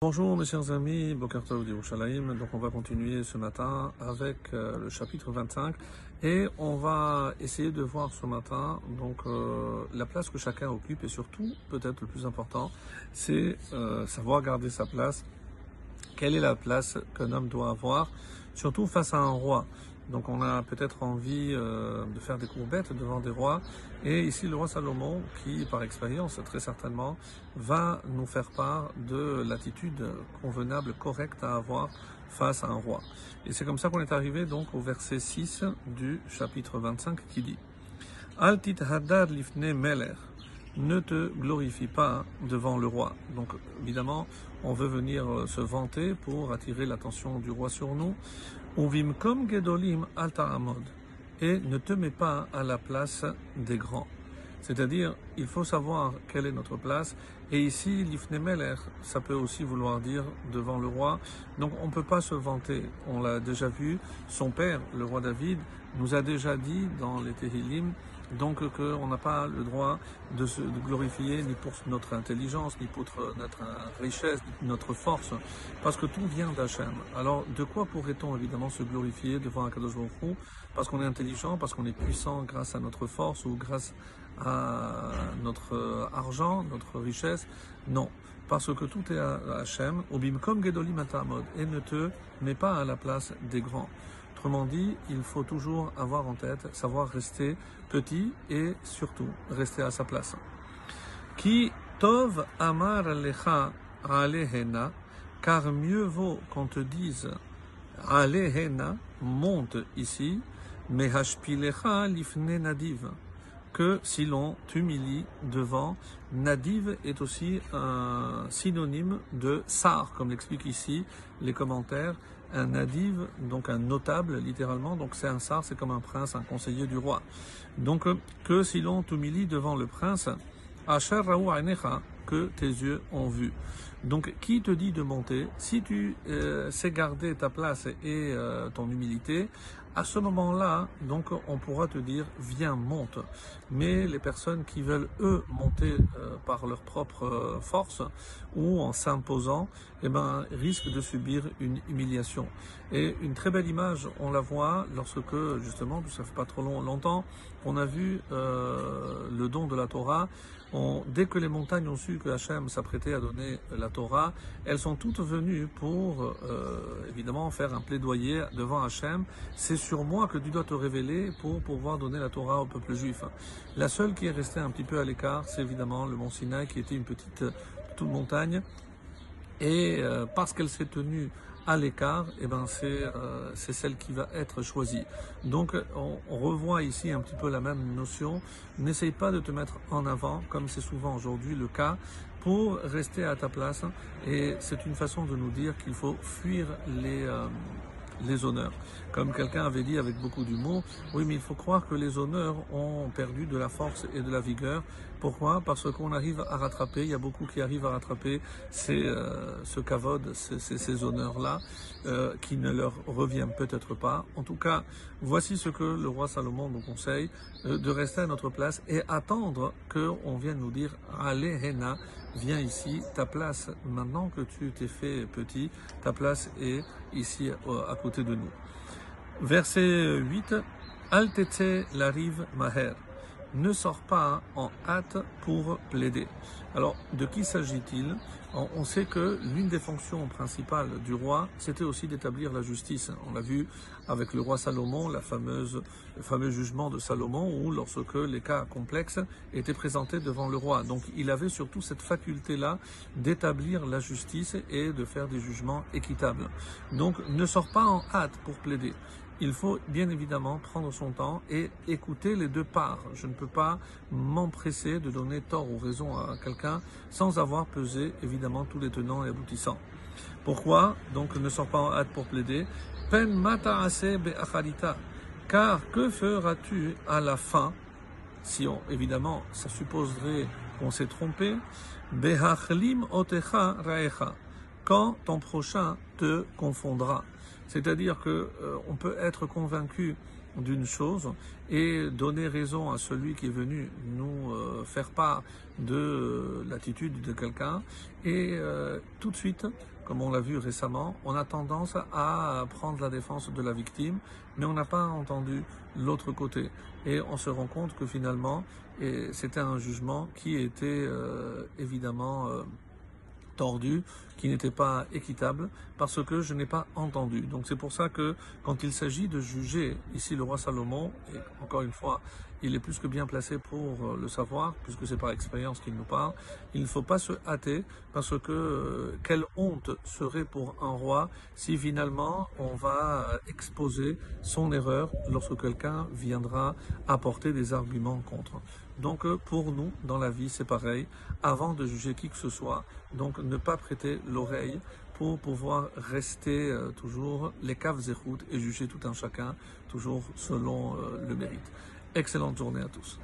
Bonjour mes chers amis, Bokartov d'Yerushalayim. Donc on va continuer ce matin avec euh, le chapitre 25 et on va essayer de voir ce matin donc euh, la place que chacun occupe et surtout peut-être le plus important c'est euh, savoir garder sa place. Quelle est la place qu'un homme doit avoir, surtout face à un roi? Donc on a peut-être envie euh, de faire des courbettes devant des rois. Et ici le roi Salomon, qui par expérience très certainement, va nous faire part de l'attitude convenable, correcte à avoir face à un roi. Et c'est comme ça qu'on est arrivé donc au verset 6 du chapitre 25 qui dit Altit hadar lifne meler ne te glorifie pas devant le roi. Donc évidemment, on veut venir euh, se vanter pour attirer l'attention du roi sur nous. Uvim comme gedolim alta amod. Et ne te mets pas à la place des grands. C'est-à-dire, il faut savoir quelle est notre place. Et ici, l'ifnemeler, ça peut aussi vouloir dire devant le roi. Donc, on ne peut pas se vanter. On l'a déjà vu. Son père, le roi David, nous a déjà dit dans les Tehillim, donc qu'on n'a pas le droit de se glorifier ni pour notre intelligence, ni pour notre richesse, ni notre force, parce que tout vient d'Hachem. Alors de quoi pourrait-on évidemment se glorifier devant un Kadosh Parce qu'on est intelligent, parce qu'on est puissant grâce à notre force ou grâce à notre argent, notre richesse? Non, parce que tout est à Hachem. Obim comme Gedolim et ne te mets pas à la place des grands. Autrement dit, il faut toujours avoir en tête, savoir rester petit et surtout rester à sa place. Qui tov amar lecha alehena, car mieux vaut qu'on te dise alehena, monte ici, mehashpilecha lifne nadiv, que si l'on t'humilie devant, nadiv est aussi un synonyme de sar, comme l'expliquent ici les commentaires, un nadiv, donc un notable littéralement, donc c'est un sar, c'est comme un prince, un conseiller du roi. Donc que si l'on t'humilie devant le prince, Asher que tes yeux ont vu. Donc, qui te dit de monter? Si tu euh, sais garder ta place et euh, ton humilité, à ce moment-là, donc, on pourra te dire viens, monte. Mais les personnes qui veulent eux monter euh, par leur propre force ou en s'imposant, eh ben, risquent de subir une humiliation. Et une très belle image, on la voit lorsque justement, ça fait pas trop long, longtemps, on a vu le don de la Torah. Dès que les montagnes ont su que Hachem s'apprêtait à donner la Torah, elles sont toutes venues pour euh, évidemment faire un plaidoyer devant Hachem. Sur moi que tu dois te révéler pour pouvoir donner la Torah au peuple juif. La seule qui est restée un petit peu à l'écart, c'est évidemment le mont Sinaï qui était une petite toute montagne. Et euh, parce qu'elle s'est tenue à l'écart, eh ben c'est euh, c'est celle qui va être choisie. Donc on, on, revoit ici un petit peu la même notion. N'essaye pas de te mettre en avant, comme c'est souvent aujourd'hui le cas, pour rester à ta place. Et c'est une façon de nous dire qu'il faut fuir les euh, les honneurs. Comme quelqu'un avait dit avec beaucoup d'humour, oui, mais il faut croire que les honneurs ont perdu de la force et de la vigueur. Pourquoi? Parce qu'on arrive à rattraper, il y a beaucoup qui arrivent à rattraper ces, euh, ce cavode, ces, ces, honneurs-là, euh, qui ne leur reviennent peut-être pas. En tout cas, voici ce que le roi Salomon nous conseille, euh, de rester à notre place et attendre qu'on vienne nous dire, allez, Hena, viens ici, ta place, maintenant que tu t'es fait petit, ta place est ici à côté de nous. Verset 8, Altete la rive maher ne sort pas en hâte pour plaider. Alors, de qui s'agit-il? On sait que l'une des fonctions principales du roi, c'était aussi d'établir la justice. On l'a vu avec le roi Salomon, la fameuse, le fameux jugement de Salomon, où lorsque les cas complexes étaient présentés devant le roi. Donc, il avait surtout cette faculté-là d'établir la justice et de faire des jugements équitables. Donc, ne sort pas en hâte pour plaider il faut bien évidemment prendre son temps et écouter les deux parts. Je ne peux pas m'empresser de donner tort ou raison à quelqu'un sans avoir pesé évidemment tous les tenants et aboutissants. Pourquoi Donc ne sors pas en hâte pour plaider. Car que feras-tu à la fin Si évidemment, ça supposerait qu'on s'est trompé? Behachlim otecha raecha. Quand ton prochain te confondra. C'est-à-dire que euh, on peut être convaincu d'une chose et donner raison à celui qui est venu nous euh, faire part de euh, l'attitude de quelqu'un. Et euh, tout de suite, comme on l'a vu récemment, on a tendance à prendre la défense de la victime, mais on n'a pas entendu l'autre côté. Et on se rend compte que finalement, c'était un jugement qui était évidemment tordu, qui n'était pas équitable, parce que je n'ai pas entendu. Donc c'est pour ça que quand il s'agit de juger ici le roi Salomon, et encore une fois, il est plus que bien placé pour euh, le savoir, puisque c'est par expérience qu'il nous parle, il ne faut pas se hâter, parce que euh, quelle honte serait pour un roi si finalement on va exposer son erreur lorsque quelqu'un viendra apporter des arguments contre. Donc euh, pour nous, dans la vie, c'est pareil. Avant de juger qui que ce soit, donc ne pas prêter l'oreille pour pouvoir rester euh, toujours les caves et et juger tout un chacun toujours selon euh, le mérite. Excellente journée à tous.